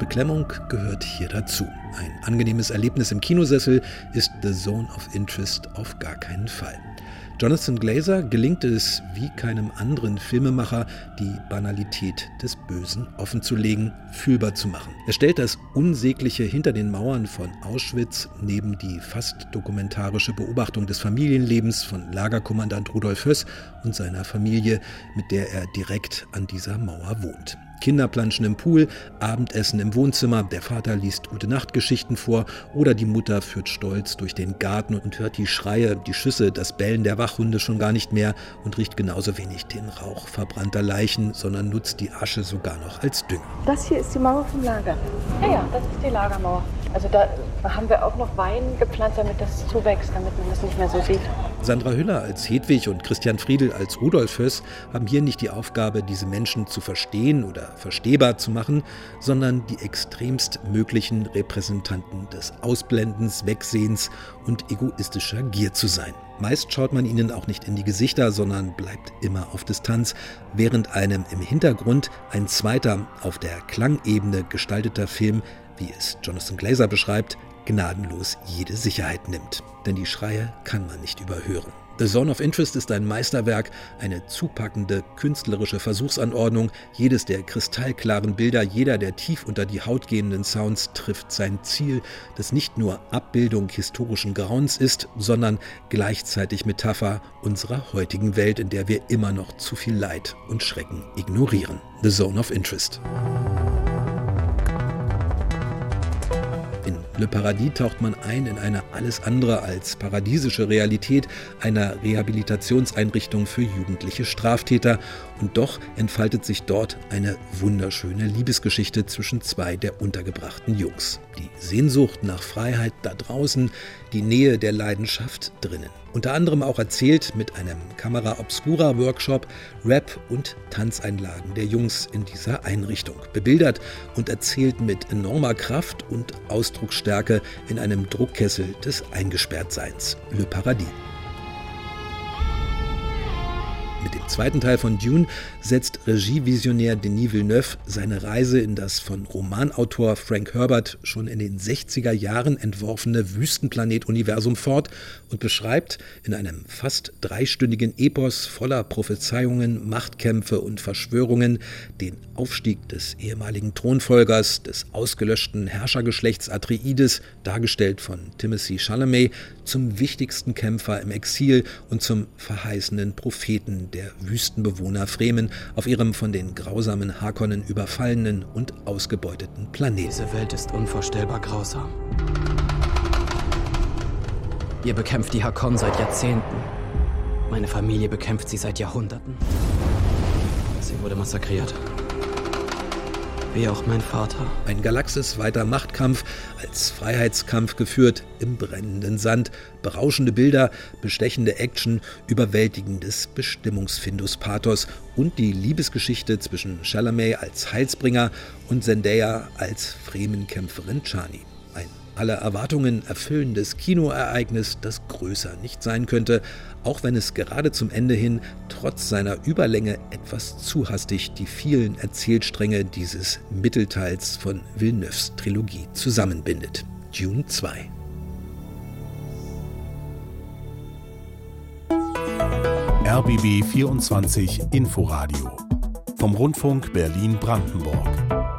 Beklemmung gehört hier dazu. Ein angenehmes Erlebnis im Kinosessel ist The Zone of Interest auf gar keinen Fall. Jonathan Glazer gelingt es, wie keinem anderen Filmemacher, die Banalität des Bösen offenzulegen, fühlbar zu machen. Er stellt das Unsägliche hinter den Mauern von Auschwitz neben die fast dokumentarische Beobachtung des Familienlebens von Lagerkommandant Rudolf Höss und seiner Familie, mit der er direkt an dieser Mauer wohnt. Kinderplanschen im Pool, Abendessen im Wohnzimmer, der Vater liest gute Nachtgeschichten vor oder die Mutter führt stolz durch den Garten und hört die Schreie, die Schüsse, das Bellen der Wachhunde schon gar nicht mehr und riecht genauso wenig den Rauch verbrannter Leichen, sondern nutzt die Asche sogar noch als Dünger. Das hier ist die Mauer vom Lager. Ja, ja, das ist die Lagermauer. Also da haben wir auch noch Wein gepflanzt, damit das zuwächst, damit man das nicht mehr so sieht. Sandra Hüller als Hedwig und Christian Friedel als Rudolf Höss haben hier nicht die Aufgabe, diese Menschen zu verstehen oder verstehbar zu machen, sondern die extremst möglichen Repräsentanten des Ausblendens, Wegsehens und egoistischer Gier zu sein. Meist schaut man ihnen auch nicht in die Gesichter, sondern bleibt immer auf Distanz, während einem im Hintergrund ein zweiter, auf der Klangebene gestalteter Film wie es Jonathan Glazer beschreibt, gnadenlos jede Sicherheit nimmt. Denn die Schreie kann man nicht überhören. The Zone of Interest ist ein Meisterwerk, eine zupackende künstlerische Versuchsanordnung. Jedes der kristallklaren Bilder, jeder der tief unter die Haut gehenden Sounds trifft sein Ziel, das nicht nur Abbildung historischen Grauens ist, sondern gleichzeitig Metapher unserer heutigen Welt, in der wir immer noch zu viel Leid und Schrecken ignorieren. The Zone of Interest. Le Paradis taucht man ein in eine alles andere als paradiesische Realität einer Rehabilitationseinrichtung für jugendliche Straftäter. Und doch entfaltet sich dort eine wunderschöne Liebesgeschichte zwischen zwei der untergebrachten Jungs. Die Sehnsucht nach Freiheit da draußen, die Nähe der Leidenschaft drinnen. Unter anderem auch erzählt mit einem Kamera Obscura Workshop Rap und Tanzeinlagen der Jungs in dieser Einrichtung. Bebildert und erzählt mit enormer Kraft und Ausdrucksstärke in einem Druckkessel des Eingesperrtseins. Le Paradis. Zweiten Teil von Dune setzt Regievisionär Denis Villeneuve seine Reise in das von Romanautor Frank Herbert schon in den 60er Jahren entworfene Wüstenplanet-Universum fort und beschreibt in einem fast dreistündigen Epos voller Prophezeiungen, Machtkämpfe und Verschwörungen den Aufstieg des ehemaligen Thronfolgers des ausgelöschten Herrschergeschlechts Atreides, dargestellt von Timothy Chalamet, zum wichtigsten Kämpfer im Exil und zum verheißenen Propheten der Wüstenbewohner Fremen auf ihrem von den grausamen Hakonnen überfallenen und ausgebeuteten Planeten. Diese Welt ist unvorstellbar grausam. Ihr bekämpft die Hakon seit Jahrzehnten. Meine Familie bekämpft sie seit Jahrhunderten. Sie wurde massakriert. Wie auch mein Vater. Ein galaxisweiter Machtkampf, als Freiheitskampf geführt, im brennenden Sand, berauschende Bilder, bestechende Action, überwältigendes Bestimmungsfindus-Pathos und die Liebesgeschichte zwischen Chalamet als Heilsbringer und Zendaya als Fremenkämpferin Chani alle Erwartungen erfüllendes Kinoereignis, das größer nicht sein könnte, auch wenn es gerade zum Ende hin trotz seiner Überlänge etwas zu hastig die vielen Erzählstränge dieses Mittelteils von Villeneuves Trilogie zusammenbindet. Dune 2. RBB 24 Inforadio vom Rundfunk Berlin-Brandenburg.